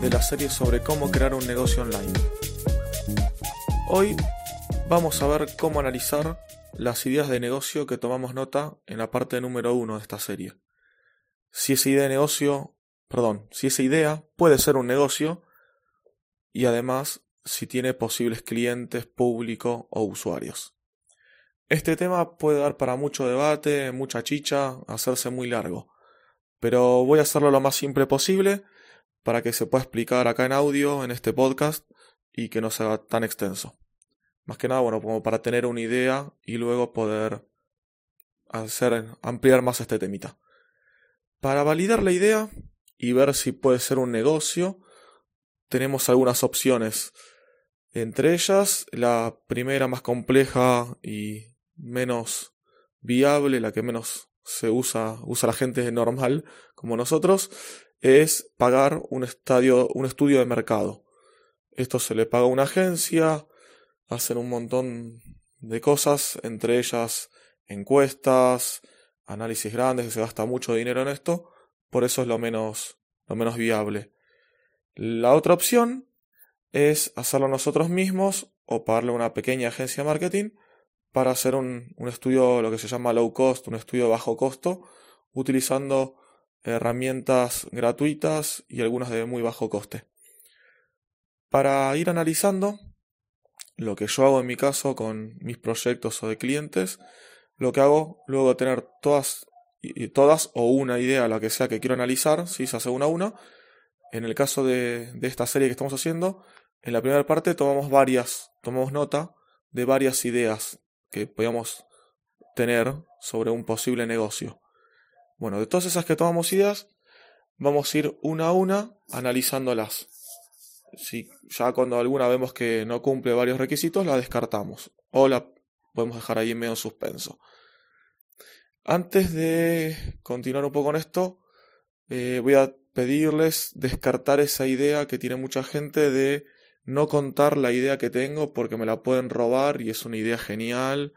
de la serie sobre cómo crear un negocio online. Hoy vamos a ver cómo analizar las ideas de negocio que tomamos nota en la parte número 1 de esta serie. Si esa idea de negocio, perdón, si esa idea puede ser un negocio y además si tiene posibles clientes, público o usuarios. Este tema puede dar para mucho debate, mucha chicha, hacerse muy largo, pero voy a hacerlo lo más simple posible para que se pueda explicar acá en audio, en este podcast, y que no sea tan extenso. Más que nada, bueno, como para tener una idea y luego poder hacer, ampliar más este temita. Para validar la idea y ver si puede ser un negocio, tenemos algunas opciones. Entre ellas, la primera más compleja y menos viable, la que menos se usa, usa la gente normal como nosotros, es pagar un, estadio, un estudio de mercado. Esto se le paga a una agencia, hacen un montón de cosas, entre ellas encuestas, análisis grandes, que se gasta mucho dinero en esto, por eso es lo menos, lo menos viable. La otra opción es hacerlo nosotros mismos o pagarle a una pequeña agencia de marketing para hacer un, un estudio, lo que se llama low cost, un estudio bajo costo, utilizando herramientas gratuitas y algunas de muy bajo coste. Para ir analizando lo que yo hago en mi caso con mis proyectos o de clientes, lo que hago luego de tener todas, todas o una idea, la que sea que quiero analizar, si se hace una a una, en el caso de, de esta serie que estamos haciendo, en la primera parte tomamos varias, tomamos nota de varias ideas que podíamos tener sobre un posible negocio. Bueno, de todas esas que tomamos ideas, vamos a ir una a una analizándolas. Si ya cuando alguna vemos que no cumple varios requisitos, la descartamos o la podemos dejar ahí en medio suspenso. Antes de continuar un poco con esto, eh, voy a pedirles descartar esa idea que tiene mucha gente de no contar la idea que tengo porque me la pueden robar y es una idea genial.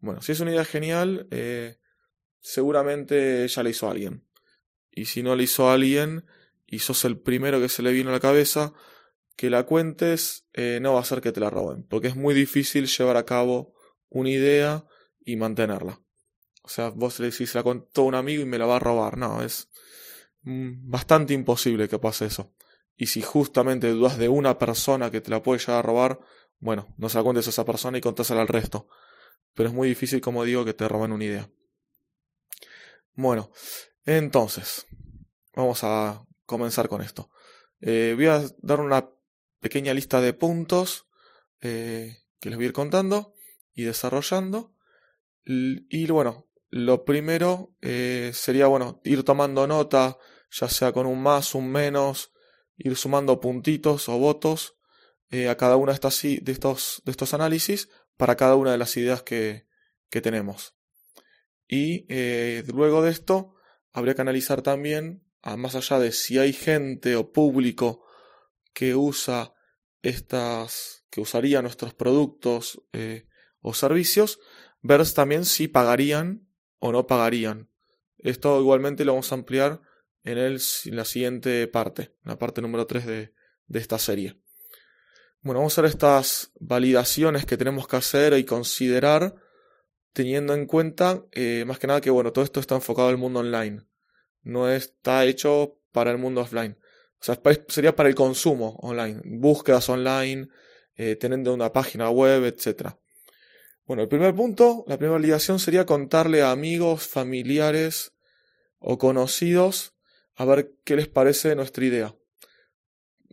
Bueno, si es una idea genial, eh, seguramente ya la hizo alguien. Y si no la hizo alguien y sos el primero que se le vino a la cabeza, que la cuentes eh, no va a ser que te la roben, porque es muy difícil llevar a cabo una idea y mantenerla. O sea, vos le decís, la contó un amigo y me la va a robar. No, es mm, bastante imposible que pase eso. Y si justamente dudas de una persona que te la puede llegar a robar, bueno, no se la cuentes a esa persona y contásela al resto. Pero es muy difícil, como digo, que te roben una idea. Bueno, entonces, vamos a comenzar con esto. Eh, voy a dar una pequeña lista de puntos eh, que les voy a ir contando y desarrollando. Y bueno, lo primero eh, sería, bueno, ir tomando nota, ya sea con un más, un menos, ir sumando puntitos o votos a cada uno de, de, estos, de estos análisis para cada una de las ideas que, que tenemos. Y eh, luego de esto, habría que analizar también, más allá de si hay gente o público que usa estas, que usaría nuestros productos eh, o servicios, ver también si pagarían o no pagarían. Esto igualmente lo vamos a ampliar en, el, en la siguiente parte, en la parte número 3 de, de esta serie. Bueno, vamos a ver estas validaciones que tenemos que hacer y considerar teniendo en cuenta eh, más que nada que bueno, todo esto está enfocado al mundo online, no está hecho para el mundo offline. O sea, sería para el consumo online, búsquedas online, eh, teniendo una página web, etc. Bueno, el primer punto, la primera validación sería contarle a amigos, familiares o conocidos a ver qué les parece nuestra idea.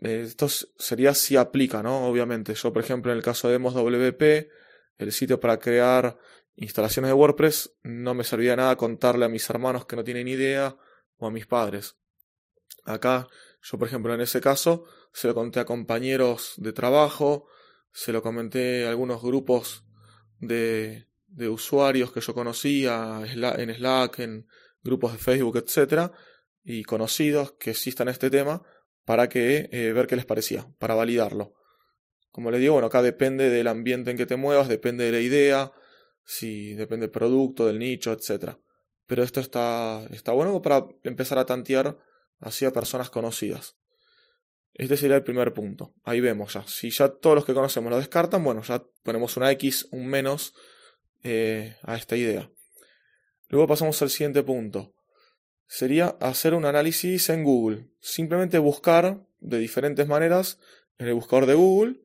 Eh, esto sería si aplica, ¿no? Obviamente. Yo, por ejemplo, en el caso de Demos WP, el sitio para crear instalaciones de WordPress, no me servía nada contarle a mis hermanos que no tienen idea o a mis padres. Acá, yo por ejemplo, en ese caso, se lo conté a compañeros de trabajo, se lo comenté a algunos grupos de, de usuarios que yo conocía en Slack, en grupos de Facebook, etcétera, y conocidos que existan este tema para que eh, ver qué les parecía, para validarlo. Como les digo, bueno, acá depende del ambiente en que te muevas, depende de la idea, si depende del producto, del nicho, etcétera. Pero esto está, está bueno para empezar a tantear hacia personas conocidas. Este sería el primer punto. Ahí vemos ya. Si ya todos los que conocemos lo descartan, bueno, ya ponemos una X, un menos eh, a esta idea. Luego pasamos al siguiente punto. Sería hacer un análisis en Google. Simplemente buscar de diferentes maneras en el buscador de Google.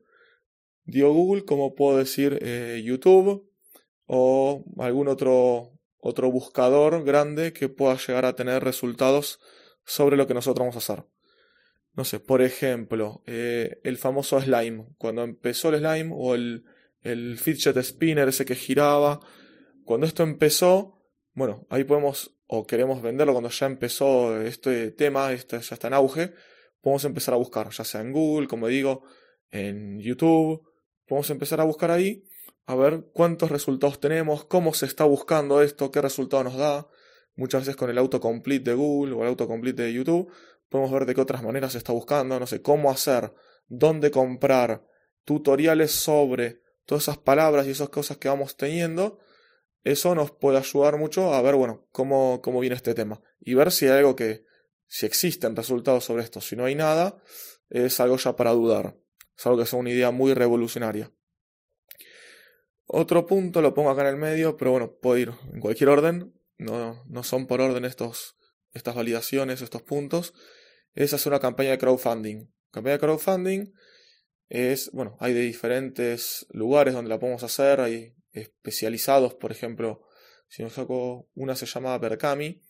Digo Google, como puedo decir eh, YouTube o algún otro, otro buscador grande que pueda llegar a tener resultados sobre lo que nosotros vamos a hacer. No sé, por ejemplo, eh, el famoso slime. Cuando empezó el slime o el, el fidget spinner ese que giraba. Cuando esto empezó, bueno, ahí podemos o queremos venderlo cuando ya empezó este tema, este ya está en auge, podemos empezar a buscar, ya sea en Google, como digo, en YouTube, podemos empezar a buscar ahí a ver cuántos resultados tenemos, cómo se está buscando esto, qué resultado nos da. Muchas veces con el autocomplete de Google o el autocomplete de YouTube podemos ver de qué otras maneras se está buscando, no sé, cómo hacer, dónde comprar, tutoriales sobre todas esas palabras y esas cosas que vamos teniendo, eso nos puede ayudar mucho a ver, bueno, cómo, cómo viene este tema y ver si hay algo que, si existen resultados sobre esto. Si no hay nada, es algo ya para dudar. Es algo que es una idea muy revolucionaria. Otro punto lo pongo acá en el medio, pero bueno, puedo ir en cualquier orden. No, no son por orden estos, estas validaciones, estos puntos. Es hacer una campaña de crowdfunding. Campaña de crowdfunding es, bueno, hay de diferentes lugares donde la podemos hacer, hay especializados, por ejemplo, si nos saco una se llama Berkami,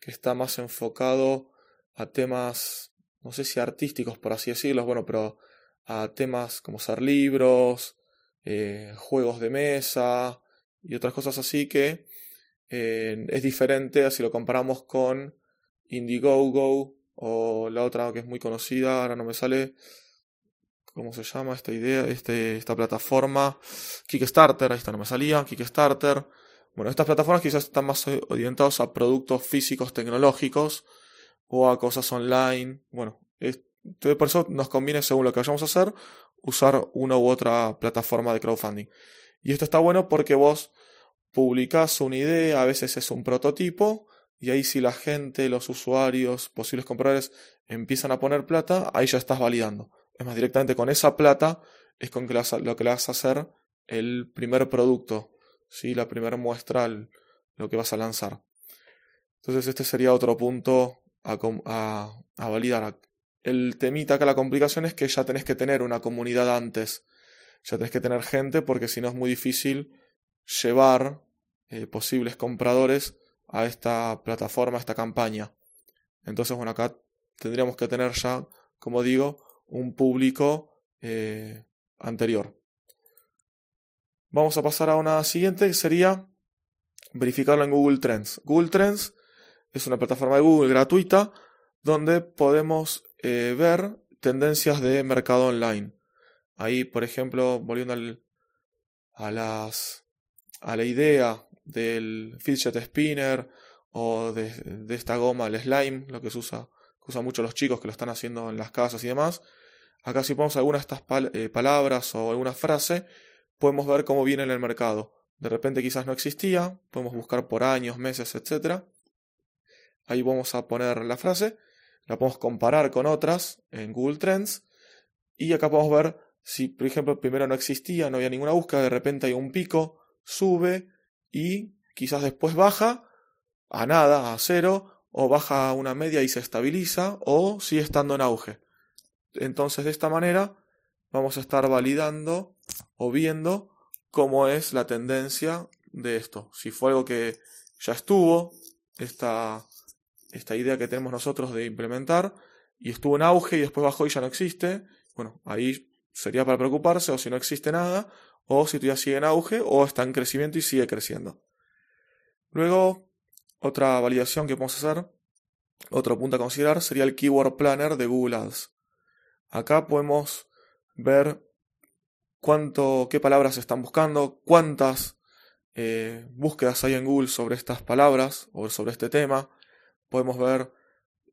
que está más enfocado a temas, no sé si artísticos, por así decirlo, bueno, pero a temas como ser libros, eh, juegos de mesa y otras cosas así que eh, es diferente si lo comparamos con Indiegogo o la otra que es muy conocida, ahora no me sale, ¿Cómo se llama esta idea? Este, esta plataforma. Kickstarter, ahí está, no me salía. Kickstarter. Bueno, estas plataformas quizás están más orientadas a productos físicos tecnológicos o a cosas online. Bueno, por eso nos conviene, según lo que vayamos a hacer, usar una u otra plataforma de crowdfunding. Y esto está bueno porque vos publicás una idea, a veces es un prototipo, y ahí si la gente, los usuarios, posibles compradores empiezan a poner plata, ahí ya estás validando. Es más, directamente con esa plata es con lo que le vas a hacer el primer producto, ¿sí? la primera muestra, lo que vas a lanzar. Entonces este sería otro punto a, a, validar. El temita acá, la complicación es que ya tenés que tener una comunidad antes. Ya tenés que tener gente porque si no es muy difícil llevar eh, posibles compradores a esta plataforma, a esta campaña. Entonces, bueno, acá tendríamos que tener ya, como digo, un público eh, anterior. Vamos a pasar a una siguiente que sería verificarlo en Google Trends. Google Trends es una plataforma de Google gratuita donde podemos eh, ver tendencias de mercado online. Ahí, por ejemplo, volviendo a, las, a la idea del fidget spinner o de, esta goma, el slime, lo que se usa, que usan mucho los chicos que lo están haciendo en las casas y demás, Acá si ponemos alguna de estas eh, palabras o alguna frase, podemos ver cómo viene en el mercado. De repente quizás no existía, podemos buscar por años, meses, etc. Ahí vamos a poner la frase, la podemos comparar con otras en Google Trends y acá podemos ver si, por ejemplo, primero no existía, no había ninguna búsqueda, de repente hay un pico, sube y quizás después baja a nada, a cero, o baja a una media y se estabiliza, o sigue estando en auge. Entonces de esta manera vamos a estar validando o viendo cómo es la tendencia de esto. Si fue algo que ya estuvo, esta, esta idea que tenemos nosotros de implementar, y estuvo en auge y después bajó y ya no existe, bueno, ahí sería para preocuparse, o si no existe nada, o si todavía sigue en auge, o está en crecimiento y sigue creciendo. Luego, otra validación que podemos hacer otro punto a considerar sería el Keyword Planner de Google Ads. Acá podemos ver cuánto, qué palabras están buscando, cuántas eh, búsquedas hay en Google sobre estas palabras o sobre este tema. Podemos ver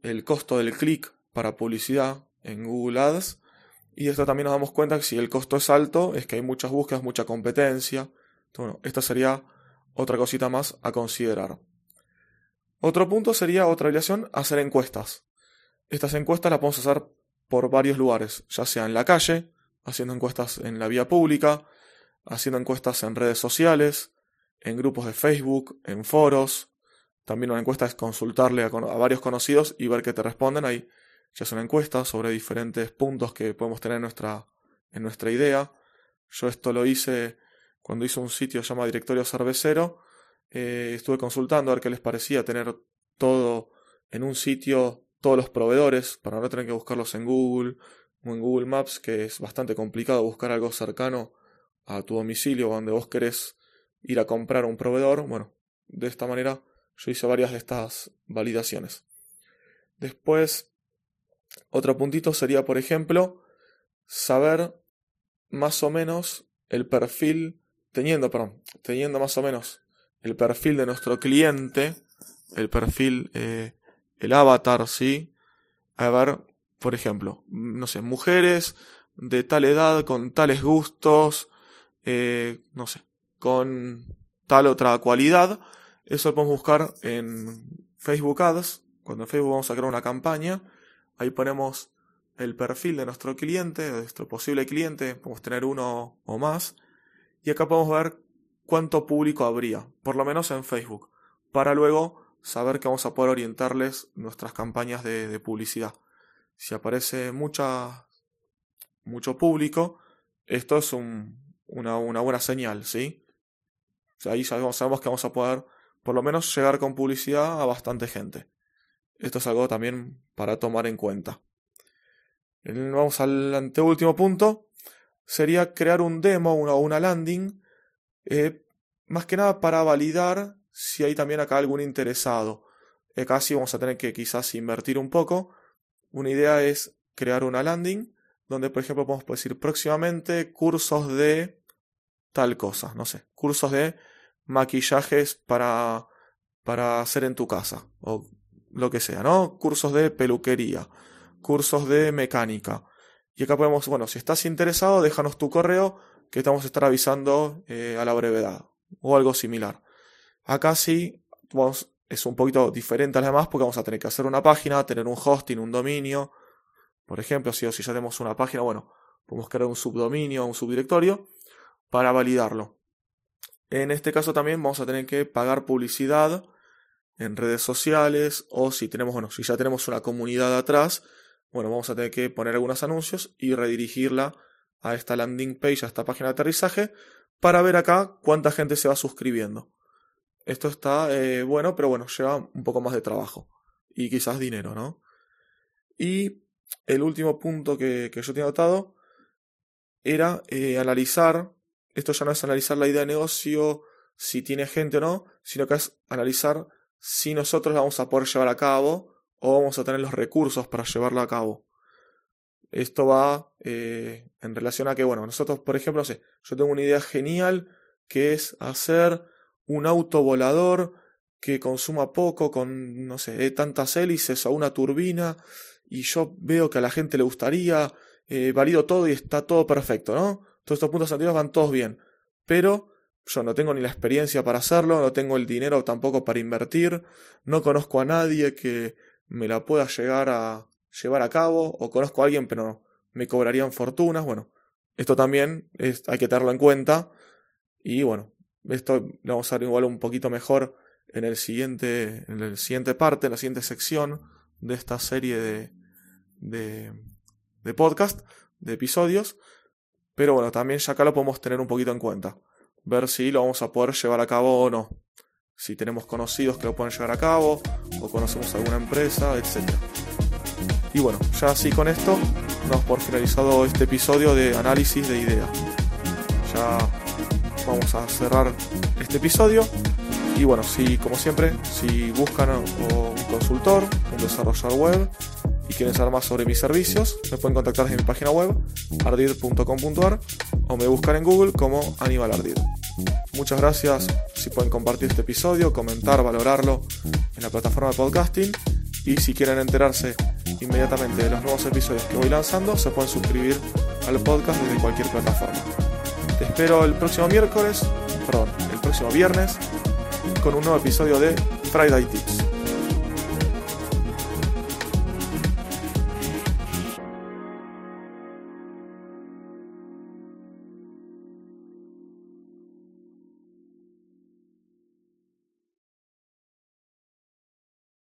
el costo del clic para publicidad en Google Ads. Y esto también nos damos cuenta que si el costo es alto, es que hay muchas búsquedas, mucha competencia. bueno, esta sería otra cosita más a considerar. Otro punto sería otra obligación, hacer encuestas. Estas encuestas las podemos hacer por varios lugares, ya sea en la calle, haciendo encuestas en la vía pública, haciendo encuestas en redes sociales, en grupos de Facebook, en foros. También una encuesta es consultarle a, varios conocidos y ver qué te responden. Ahí ya es una encuesta sobre diferentes puntos que podemos tener en nuestra, en nuestra idea. Yo esto lo hice cuando hice un sitio llamado Directorio Cervecero. Eh, estuve consultando a ver qué les parecía tener todo en un sitio, todos los proveedores, para no tener que buscarlos en Google o en Google Maps, que es bastante complicado buscar algo cercano a tu domicilio donde vos querés ir a comprar un proveedor. Bueno, de esta manera yo hice varias de estas validaciones. Después, otro puntito sería, por ejemplo, saber más o menos el perfil, teniendo, perdón, teniendo más o menos el perfil de nuestro cliente, el perfil, eh, el avatar, ¿sí? A ver, por ejemplo, no sé, mujeres de tal edad, con tales gustos, eh, no sé, con tal otra cualidad. Eso lo podemos buscar en Facebook Ads. Cuando en Facebook vamos a crear una campaña, ahí ponemos el perfil de nuestro cliente, de nuestro posible cliente, podemos tener uno o más, y acá podemos ver cuánto público habría, por lo menos en Facebook, para luego saber que vamos a poder orientarles nuestras campañas de, publicidad. Si aparece mucha, mucho público, esto es una, una buena señal, ¿sí? ahí sabemos que vamos a poder por lo menos llegar con publicidad a bastante gente. Esto es algo también para tomar en cuenta. Vamos al anteúltimo punto. Sería crear un demo o una, landing. Eh, más que nada para validar si hay también acá algún interesado. Acá sí vamos a tener que quizás invertir un poco. Una idea es crear una landing donde, por ejemplo, podemos decir próximamente cursos de tal cosa, no sé, cursos de maquillajes para, para hacer en tu casa, o lo que sea, ¿no? Cursos de peluquería, cursos de mecánica. Y acá podemos, bueno, si estás interesado, déjanos tu correo que te vamos a estar avisando eh, a la brevedad, o algo similar. Acá sí, es un poquito diferente a las demás porque vamos a tener que hacer una página, tener un hosting, un dominio. Por ejemplo, si, si ya tenemos una página, bueno, podemos crear un subdominio, un subdirectorio para validarlo. En este caso también vamos a tener que pagar publicidad en redes sociales o si tenemos, bueno, si ya tenemos una comunidad atrás, bueno, vamos a tener que poner algunos anuncios y redirigirla a esta landing page, a esta página de aterrizaje, para ver acá cuánta gente se va suscribiendo. Esto está eh, bueno, pero bueno, lleva un poco más de trabajo y quizás dinero, ¿no? Y el último punto que, yo tenía notado era eh, analizar esto ya no es analizar la idea de negocio, si tiene gente o no, sino que es analizar si nosotros la vamos a poder llevar a cabo o vamos a tener los recursos para llevarla a cabo. Esto va eh, en relación a que, bueno, nosotros, por ejemplo, no sé, yo tengo una idea genial que es hacer un auto volador que consuma poco con, no sé, tantas hélices o una turbina y yo veo que a la gente le gustaría, eh, valido todo y está todo perfecto, ¿no? Todos estos puntos anteriores van todos bien. Pero yo no tengo ni la experiencia para hacerlo, no tengo el dinero tampoco para invertir, no conozco a nadie que me la pueda llegar a llevar a cabo, o conozco a alguien pero me cobrarían fortunas. Bueno, esto también hay que tenerlo en cuenta. Y bueno, esto lo vamos a ver igual un poquito mejor en el siguiente, en la siguiente parte, en la siguiente sección de esta serie de, de, de podcast, de episodios. Pero bueno, también ya acá lo podemos tener un poquito en cuenta. Ver si lo vamos a poder llevar a cabo o no. Si tenemos conocidos que lo pueden llevar a cabo, o conocemos alguna empresa, etc. Y bueno, ya así con esto, damos por finalizado este episodio de análisis de ideas. Ya vamos a cerrar este episodio. Y bueno, si como siempre, si buscan o consultor, un desarrollador web y quieren saber más sobre mis servicios, me pueden contactar desde mi página web ardid.com.ar o me buscan en Google como Aníbal Ardid. Muchas gracias si pueden compartir este episodio, comentar, valorarlo en la plataforma de podcasting y si quieren enterarse inmediatamente de los nuevos episodios que voy lanzando, se pueden suscribir al podcast desde cualquier plataforma. Te espero el próximo miércoles, perdón, el próximo viernes con un nuevo episodio de Friday Tips.